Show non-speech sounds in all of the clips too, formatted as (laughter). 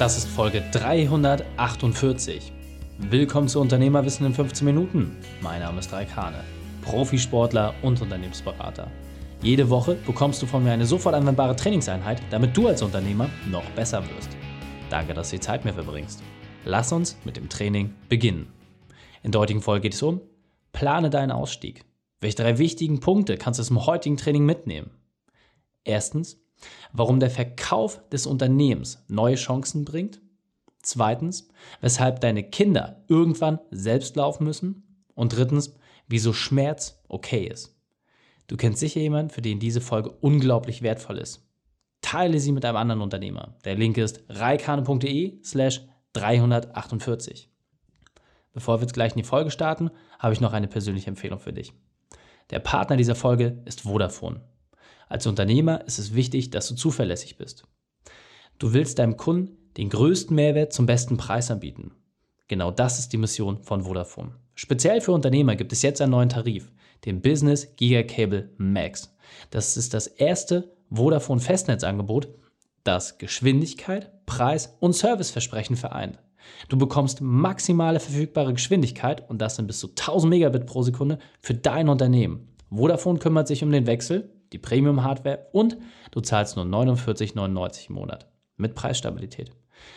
Das ist Folge 348. Willkommen zu Unternehmerwissen in 15 Minuten. Mein Name ist Raik Hane, Profisportler und Unternehmensberater. Jede Woche bekommst du von mir eine sofort anwendbare Trainingseinheit, damit du als Unternehmer noch besser wirst. Danke, dass du die Zeit mir verbringst. Lass uns mit dem Training beginnen. In der heutigen Folge geht es um Plane deinen Ausstieg. Welche drei wichtigen Punkte kannst du zum heutigen Training mitnehmen? Erstens, warum der Verkauf des Unternehmens neue Chancen bringt. Zweitens, weshalb deine Kinder irgendwann selbst laufen müssen. Und drittens, wieso Schmerz okay ist. Du kennst sicher jemanden, für den diese Folge unglaublich wertvoll ist. Teile sie mit einem anderen Unternehmer. Der Link ist reikane.de slash 348. Bevor wir jetzt gleich in die Folge starten, habe ich noch eine persönliche Empfehlung für dich. Der Partner dieser Folge ist Vodafone. Als Unternehmer ist es wichtig, dass du zuverlässig bist. Du willst deinem Kunden den größten Mehrwert zum besten Preis anbieten. Genau das ist die Mission von Vodafone. Speziell für Unternehmer gibt es jetzt einen neuen Tarif, den Business Gigacable Max. Das ist das erste Vodafone Festnetzangebot, das Geschwindigkeit, Preis und Serviceversprechen vereint. Du bekommst maximale verfügbare Geschwindigkeit und das sind bis zu 1000 Megabit pro Sekunde für dein Unternehmen. Vodafone kümmert sich um den Wechsel die Premium-Hardware und du zahlst nur 49,99 im Monat mit Preisstabilität.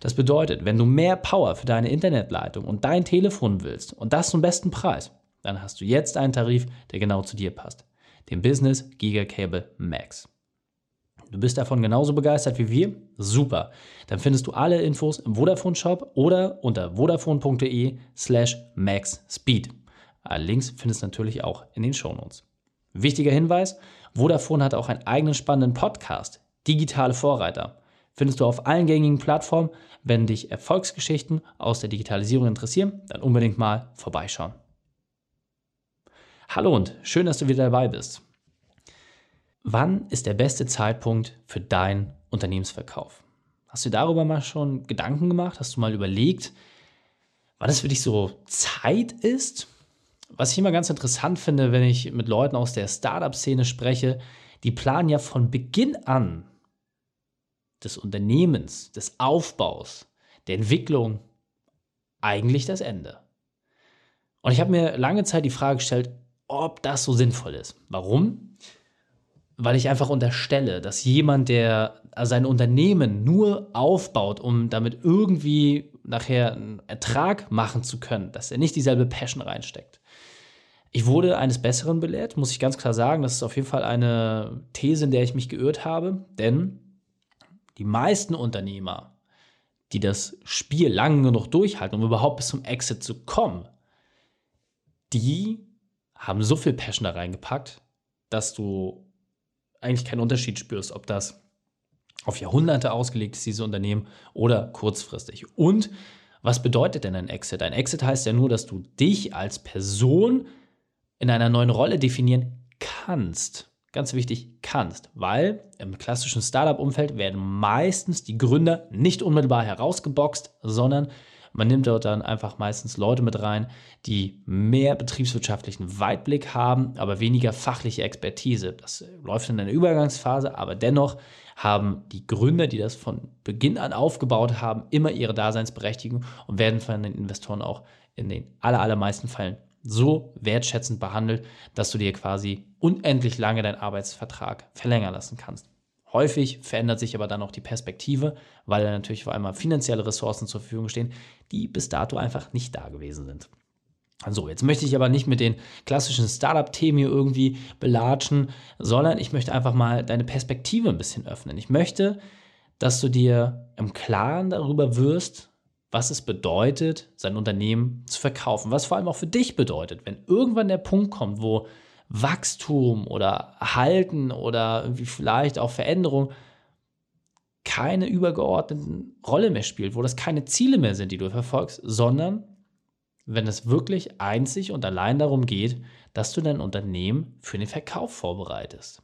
Das bedeutet, wenn du mehr Power für deine Internetleitung und dein Telefon willst und das zum besten Preis, dann hast du jetzt einen Tarif, der genau zu dir passt. Den Business Gigacable Max. Du bist davon genauso begeistert wie wir? Super. Dann findest du alle Infos im Vodafone Shop oder unter vodafone.de slash maxspeed. Alle Links findest du natürlich auch in den Shownotes. Wichtiger Hinweis, Vodafone hat auch einen eigenen spannenden Podcast, Digitale Vorreiter. Findest du auf allen gängigen Plattformen. Wenn dich Erfolgsgeschichten aus der Digitalisierung interessieren, dann unbedingt mal vorbeischauen. Hallo und schön, dass du wieder dabei bist. Wann ist der beste Zeitpunkt für deinen Unternehmensverkauf? Hast du darüber mal schon Gedanken gemacht? Hast du mal überlegt, wann es für dich so Zeit ist? Was ich immer ganz interessant finde, wenn ich mit Leuten aus der Startup-Szene spreche, die planen ja von Beginn an des Unternehmens, des Aufbaus, der Entwicklung eigentlich das Ende. Und ich habe mir lange Zeit die Frage gestellt, ob das so sinnvoll ist. Warum? Weil ich einfach unterstelle, dass jemand, der sein Unternehmen nur aufbaut, um damit irgendwie nachher einen Ertrag machen zu können, dass er nicht dieselbe Passion reinsteckt. Ich wurde eines Besseren belehrt, muss ich ganz klar sagen. Das ist auf jeden Fall eine These, in der ich mich geirrt habe, denn die meisten Unternehmer, die das Spiel lang genug durchhalten, um überhaupt bis zum Exit zu kommen, die haben so viel Passion da reingepackt, dass du eigentlich keinen Unterschied spürst, ob das auf Jahrhunderte ausgelegt ist, diese Unternehmen, oder kurzfristig. Und was bedeutet denn ein Exit? Ein Exit heißt ja nur, dass du dich als Person in einer neuen Rolle definieren kannst. Ganz wichtig, kannst, weil im klassischen Startup-Umfeld werden meistens die Gründer nicht unmittelbar herausgeboxt, sondern man nimmt dort dann einfach meistens Leute mit rein, die mehr betriebswirtschaftlichen Weitblick haben, aber weniger fachliche Expertise. Das läuft in einer Übergangsphase, aber dennoch haben die Gründer, die das von Beginn an aufgebaut haben, immer ihre Daseinsberechtigung und werden von den Investoren auch in den allermeisten Fällen so wertschätzend behandelt, dass du dir quasi unendlich lange deinen Arbeitsvertrag verlängern lassen kannst. Häufig verändert sich aber dann auch die Perspektive, weil dann natürlich vor allem finanzielle Ressourcen zur Verfügung stehen, die bis dato einfach nicht da gewesen sind. So, jetzt möchte ich aber nicht mit den klassischen Startup-Themen hier irgendwie belatschen, sondern ich möchte einfach mal deine Perspektive ein bisschen öffnen. Ich möchte, dass du dir im Klaren darüber wirst, was es bedeutet, sein Unternehmen zu verkaufen. Was vor allem auch für dich bedeutet, wenn irgendwann der Punkt kommt, wo Wachstum oder Halten oder vielleicht auch Veränderung keine übergeordnete Rolle mehr spielt, wo das keine Ziele mehr sind, die du verfolgst, sondern wenn es wirklich einzig und allein darum geht, dass du dein Unternehmen für den Verkauf vorbereitest.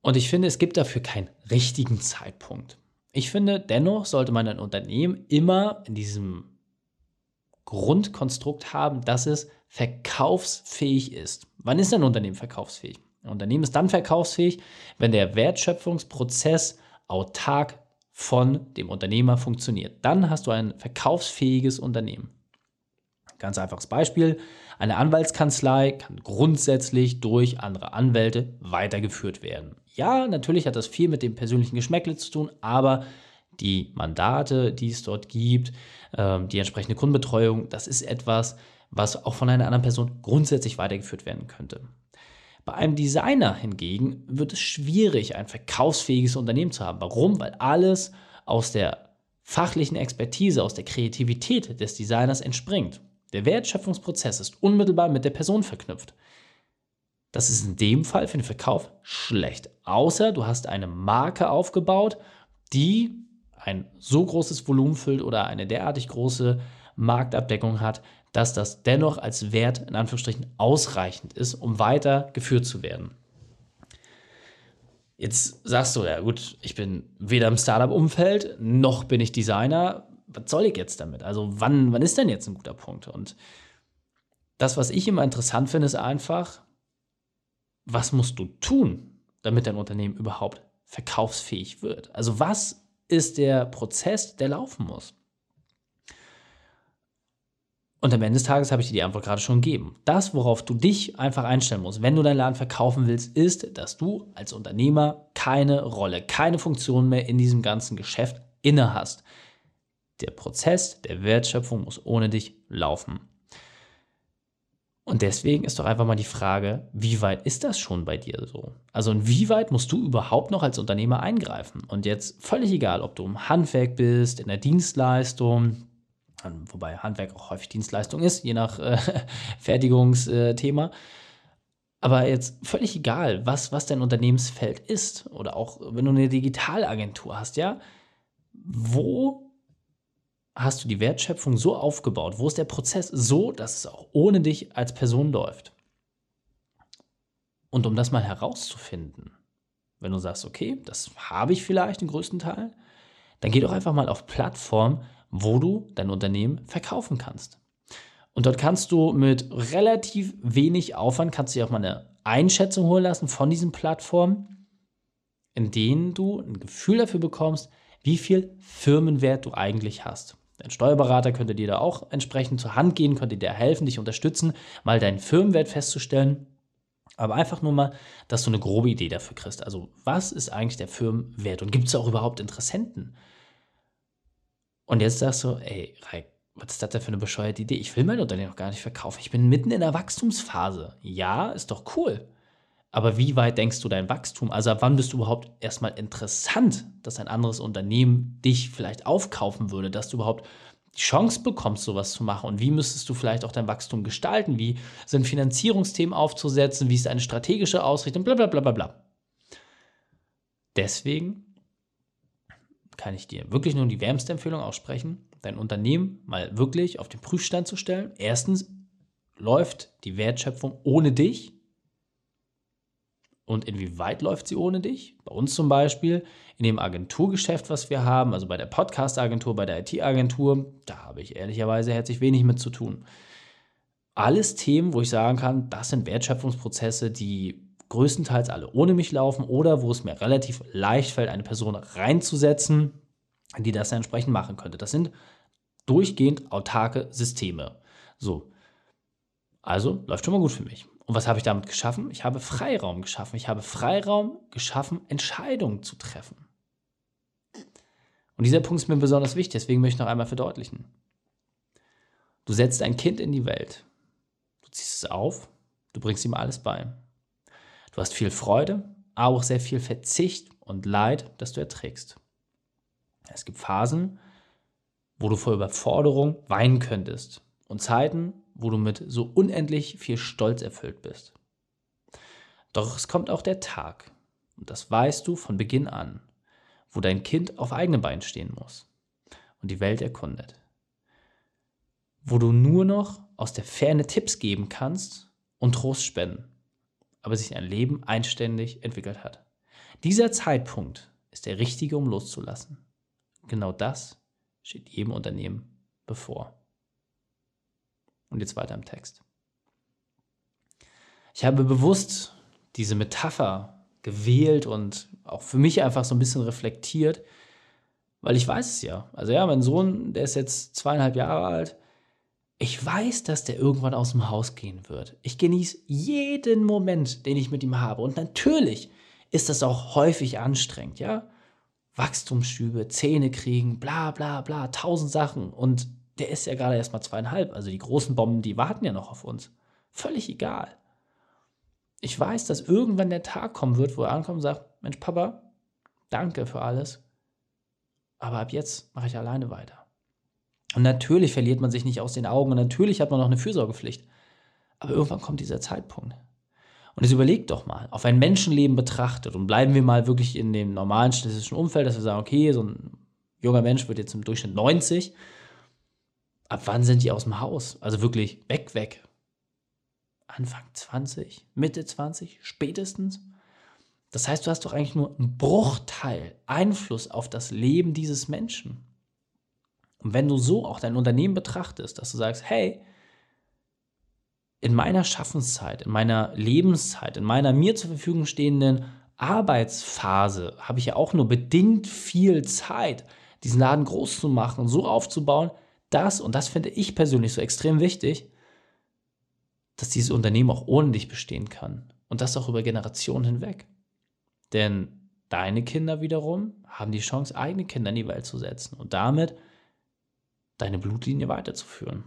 Und ich finde, es gibt dafür keinen richtigen Zeitpunkt. Ich finde, dennoch sollte man ein Unternehmen immer in diesem Grundkonstrukt haben, dass es verkaufsfähig ist. Wann ist ein Unternehmen verkaufsfähig? Ein Unternehmen ist dann verkaufsfähig, wenn der Wertschöpfungsprozess autark von dem Unternehmer funktioniert. Dann hast du ein verkaufsfähiges Unternehmen. Ganz einfaches Beispiel. Eine Anwaltskanzlei kann grundsätzlich durch andere Anwälte weitergeführt werden. Ja, natürlich hat das viel mit dem persönlichen Geschmäckle zu tun, aber die Mandate, die es dort gibt, ähm, die entsprechende Kundenbetreuung, das ist etwas, was auch von einer anderen Person grundsätzlich weitergeführt werden könnte. Bei einem Designer hingegen wird es schwierig, ein verkaufsfähiges Unternehmen zu haben. Warum? Weil alles aus der fachlichen Expertise, aus der Kreativität des Designers entspringt. Der Wertschöpfungsprozess ist unmittelbar mit der Person verknüpft. Das ist in dem Fall für den Verkauf schlecht. Außer du hast eine Marke aufgebaut, die ein so großes Volumen füllt oder eine derartig große Marktabdeckung hat, dass das dennoch als Wert in Anführungsstrichen ausreichend ist, um weiter geführt zu werden. Jetzt sagst du, ja gut, ich bin weder im Startup-Umfeld, noch bin ich Designer was soll ich jetzt damit? Also wann, wann ist denn jetzt ein guter Punkt? Und das, was ich immer interessant finde, ist einfach, was musst du tun, damit dein Unternehmen überhaupt verkaufsfähig wird? Also was ist der Prozess, der laufen muss? Und am Ende des Tages habe ich dir die Antwort gerade schon gegeben. Das, worauf du dich einfach einstellen musst, wenn du deinen Laden verkaufen willst, ist, dass du als Unternehmer keine Rolle, keine Funktion mehr in diesem ganzen Geschäft inne hast. Der Prozess der Wertschöpfung muss ohne dich laufen. Und deswegen ist doch einfach mal die Frage, wie weit ist das schon bei dir so? Also inwieweit musst du überhaupt noch als Unternehmer eingreifen? Und jetzt völlig egal, ob du im Handwerk bist, in der Dienstleistung, wobei Handwerk auch häufig Dienstleistung ist, je nach äh, (laughs) Fertigungsthema. Aber jetzt völlig egal, was, was dein Unternehmensfeld ist oder auch wenn du eine Digitalagentur hast, ja, wo hast du die Wertschöpfung so aufgebaut? Wo ist der Prozess so, dass es auch ohne dich als Person läuft? Und um das mal herauszufinden, wenn du sagst, okay, das habe ich vielleicht den größten Teil, dann geh doch einfach mal auf Plattformen, wo du dein Unternehmen verkaufen kannst. Und dort kannst du mit relativ wenig Aufwand, kannst du dir auch mal eine Einschätzung holen lassen von diesen Plattformen, in denen du ein Gefühl dafür bekommst, wie viel Firmenwert du eigentlich hast. Dein Steuerberater könnte dir da auch entsprechend zur Hand gehen, könnte dir helfen, dich unterstützen, mal deinen Firmenwert festzustellen. Aber einfach nur mal, dass du eine grobe Idee dafür kriegst. Also, was ist eigentlich der Firmenwert und gibt es auch überhaupt Interessenten? Und jetzt sagst du, ey, Reik, was ist das denn für eine bescheuerte Idee? Ich will mein Unternehmen noch gar nicht verkaufen. Ich bin mitten in der Wachstumsphase. Ja, ist doch cool. Aber wie weit denkst du dein Wachstum? Also ab wann bist du überhaupt erstmal interessant, dass ein anderes Unternehmen dich vielleicht aufkaufen würde, dass du überhaupt die Chance bekommst, sowas zu machen? Und wie müsstest du vielleicht auch dein Wachstum gestalten? Wie sind Finanzierungsthemen aufzusetzen? Wie ist eine strategische Ausrichtung? Blablabla. Bla, bla, bla. Deswegen kann ich dir wirklich nur die wärmste Empfehlung aussprechen, dein Unternehmen mal wirklich auf den Prüfstand zu stellen. Erstens läuft die Wertschöpfung ohne dich und inwieweit läuft sie ohne dich? Bei uns zum Beispiel in dem Agenturgeschäft, was wir haben, also bei der Podcast-Agentur, bei der IT-Agentur, da habe ich ehrlicherweise herzlich wenig mit zu tun. Alles Themen, wo ich sagen kann, das sind Wertschöpfungsprozesse, die größtenteils alle ohne mich laufen oder wo es mir relativ leicht fällt, eine Person reinzusetzen, die das entsprechend machen könnte. Das sind durchgehend autarke Systeme. So. Also läuft schon mal gut für mich. Und was habe ich damit geschaffen? Ich habe Freiraum geschaffen. Ich habe Freiraum geschaffen, Entscheidungen zu treffen. Und dieser Punkt ist mir besonders wichtig, deswegen möchte ich noch einmal verdeutlichen. Du setzt ein Kind in die Welt. Du ziehst es auf, du bringst ihm alles bei. Du hast viel Freude, aber auch sehr viel Verzicht und Leid, das du erträgst. Es gibt Phasen, wo du vor Überforderung weinen könntest und Zeiten, wo du mit so unendlich viel Stolz erfüllt bist. Doch es kommt auch der Tag, und das weißt du von Beginn an, wo dein Kind auf eigenen Beinen stehen muss und die Welt erkundet. Wo du nur noch aus der Ferne Tipps geben kannst und Trost spenden, aber sich ein Leben einständig entwickelt hat. Dieser Zeitpunkt ist der richtige, um loszulassen. Genau das steht jedem Unternehmen bevor. Und jetzt weiter im Text. Ich habe bewusst diese Metapher gewählt und auch für mich einfach so ein bisschen reflektiert, weil ich weiß es ja. Also ja, mein Sohn, der ist jetzt zweieinhalb Jahre alt. Ich weiß, dass der irgendwann aus dem Haus gehen wird. Ich genieße jeden Moment, den ich mit ihm habe. Und natürlich ist das auch häufig anstrengend, ja? Wachstumsschübe, Zähne kriegen, bla bla bla, tausend Sachen. Und der ist ja gerade erst mal zweieinhalb. Also die großen Bomben, die warten ja noch auf uns. Völlig egal. Ich weiß, dass irgendwann der Tag kommen wird, wo er ankommt und sagt: Mensch, Papa, danke für alles. Aber ab jetzt mache ich alleine weiter. Und natürlich verliert man sich nicht aus den Augen und natürlich hat man noch eine Fürsorgepflicht. Aber irgendwann kommt dieser Zeitpunkt. Und jetzt überlegt doch mal, auf ein Menschenleben betrachtet und bleiben wir mal wirklich in dem normalen statistischen Umfeld, dass wir sagen, okay, so ein junger Mensch wird jetzt im Durchschnitt 90. Ab wann sind die aus dem Haus? Also wirklich weg, weg. Anfang 20, Mitte 20, spätestens. Das heißt, du hast doch eigentlich nur einen Bruchteil Einfluss auf das Leben dieses Menschen. Und wenn du so auch dein Unternehmen betrachtest, dass du sagst, hey, in meiner Schaffenszeit, in meiner Lebenszeit, in meiner mir zur Verfügung stehenden Arbeitsphase habe ich ja auch nur bedingt viel Zeit, diesen Laden groß zu machen und so aufzubauen, dass, und das finde ich persönlich so extrem wichtig, dass dieses Unternehmen auch ohne dich bestehen kann. Und das auch über Generationen hinweg. Denn deine Kinder wiederum haben die Chance, eigene Kinder in die Welt zu setzen und damit deine Blutlinie weiterzuführen.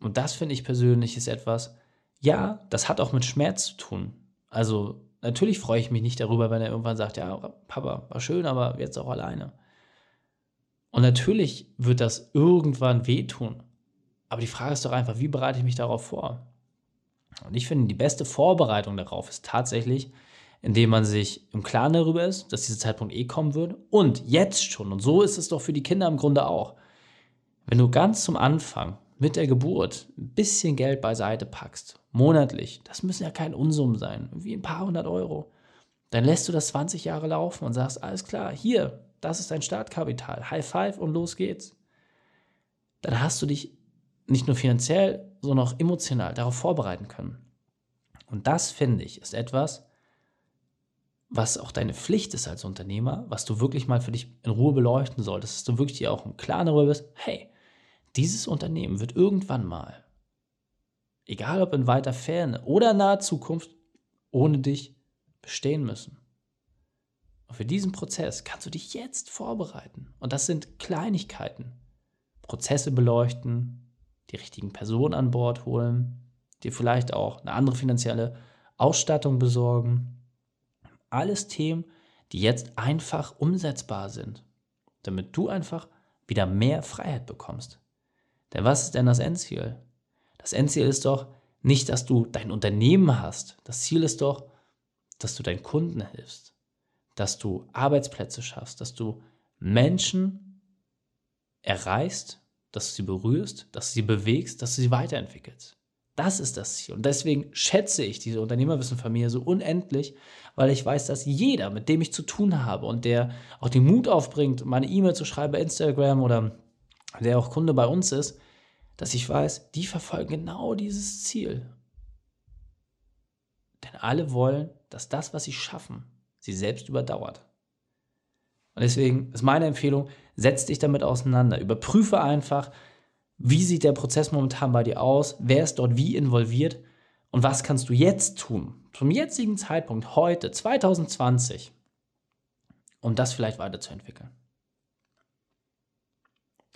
Und das finde ich persönlich ist etwas, ja, das hat auch mit Schmerz zu tun. Also natürlich freue ich mich nicht darüber, wenn er irgendwann sagt, ja, Papa, war schön, aber jetzt auch alleine. Und natürlich wird das irgendwann wehtun. Aber die Frage ist doch einfach, wie bereite ich mich darauf vor? Und ich finde, die beste Vorbereitung darauf ist tatsächlich, indem man sich im Klaren darüber ist, dass dieser Zeitpunkt eh kommen wird und jetzt schon. Und so ist es doch für die Kinder im Grunde auch. Wenn du ganz zum Anfang mit der Geburt ein bisschen Geld beiseite packst, monatlich, das müssen ja kein Unsummen sein, wie ein paar hundert Euro, dann lässt du das 20 Jahre laufen und sagst, alles klar, hier, das ist dein Startkapital, High Five und los geht's. Dann hast du dich nicht nur finanziell, sondern auch emotional darauf vorbereiten können. Und das, finde ich, ist etwas, was auch deine Pflicht ist als Unternehmer, was du wirklich mal für dich in Ruhe beleuchten solltest, dass du wirklich dir auch im Klaren darüber bist, hey, dieses Unternehmen wird irgendwann mal, egal ob in weiter Ferne oder naher Zukunft, ohne dich bestehen müssen. Und für diesen Prozess kannst du dich jetzt vorbereiten. Und das sind Kleinigkeiten. Prozesse beleuchten, die richtigen Personen an Bord holen, dir vielleicht auch eine andere finanzielle Ausstattung besorgen. Alles Themen, die jetzt einfach umsetzbar sind, damit du einfach wieder mehr Freiheit bekommst. Denn was ist denn das Endziel? Das Endziel ist doch nicht, dass du dein Unternehmen hast. Das Ziel ist doch, dass du deinen Kunden hilfst, dass du Arbeitsplätze schaffst, dass du Menschen erreichst, dass du sie berührst, dass du sie bewegst, dass du sie weiterentwickelst. Das ist das Ziel. Und deswegen schätze ich diese Unternehmerwissenfamilie so unendlich, weil ich weiß, dass jeder, mit dem ich zu tun habe und der auch den Mut aufbringt, meine E-Mail zu schreiben bei Instagram oder der auch Kunde bei uns ist, dass ich weiß, die verfolgen genau dieses Ziel. Denn alle wollen, dass das, was sie schaffen, sie selbst überdauert. Und deswegen ist meine Empfehlung, setz dich damit auseinander. Überprüfe einfach, wie sieht der Prozess momentan bei dir aus, wer ist dort wie involviert und was kannst du jetzt tun, zum jetzigen Zeitpunkt, heute, 2020, um das vielleicht weiterzuentwickeln.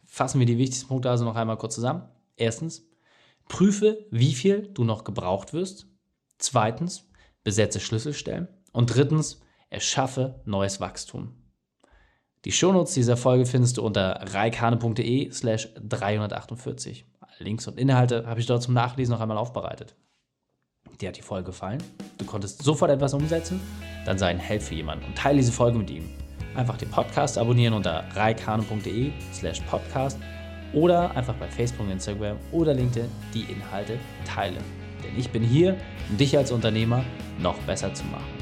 Fassen wir die wichtigsten Punkte also noch einmal kurz zusammen. Erstens, prüfe, wie viel du noch gebraucht wirst. Zweitens, besetze Schlüsselstellen. Und drittens, erschaffe neues Wachstum. Die Shownotes dieser Folge findest du unter reikane.de slash 348. Links und Inhalte habe ich dort zum Nachlesen noch einmal aufbereitet. Dir hat die Folge gefallen? Du konntest sofort etwas umsetzen? Dann sei ein Held für jemanden und teile diese Folge mit ihm. Einfach den Podcast abonnieren unter reikane.de slash podcast oder einfach bei Facebook, Instagram oder LinkedIn die Inhalte teilen. Denn ich bin hier, um dich als Unternehmer noch besser zu machen.